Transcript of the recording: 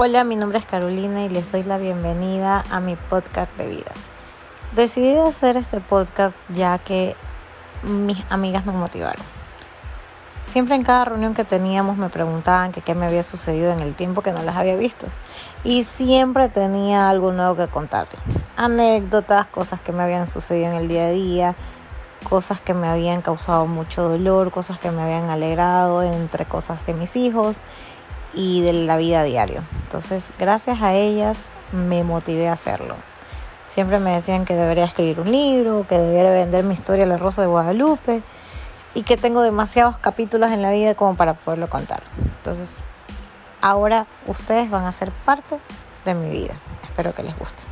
Hola, mi nombre es Carolina y les doy la bienvenida a mi podcast de vida. Decidí hacer este podcast ya que mis amigas me motivaron. Siempre en cada reunión que teníamos me preguntaban qué me había sucedido en el tiempo que no las había visto. Y siempre tenía algo nuevo que contarles. Anécdotas, cosas que me habían sucedido en el día a día, cosas que me habían causado mucho dolor, cosas que me habían alegrado, entre cosas de mis hijos y de la vida diaria. Entonces, gracias a ellas me motivé a hacerlo. Siempre me decían que debería escribir un libro, que debería vender mi historia La Rosa de Guadalupe y que tengo demasiados capítulos en la vida como para poderlo contar. Entonces, ahora ustedes van a ser parte de mi vida. Espero que les guste.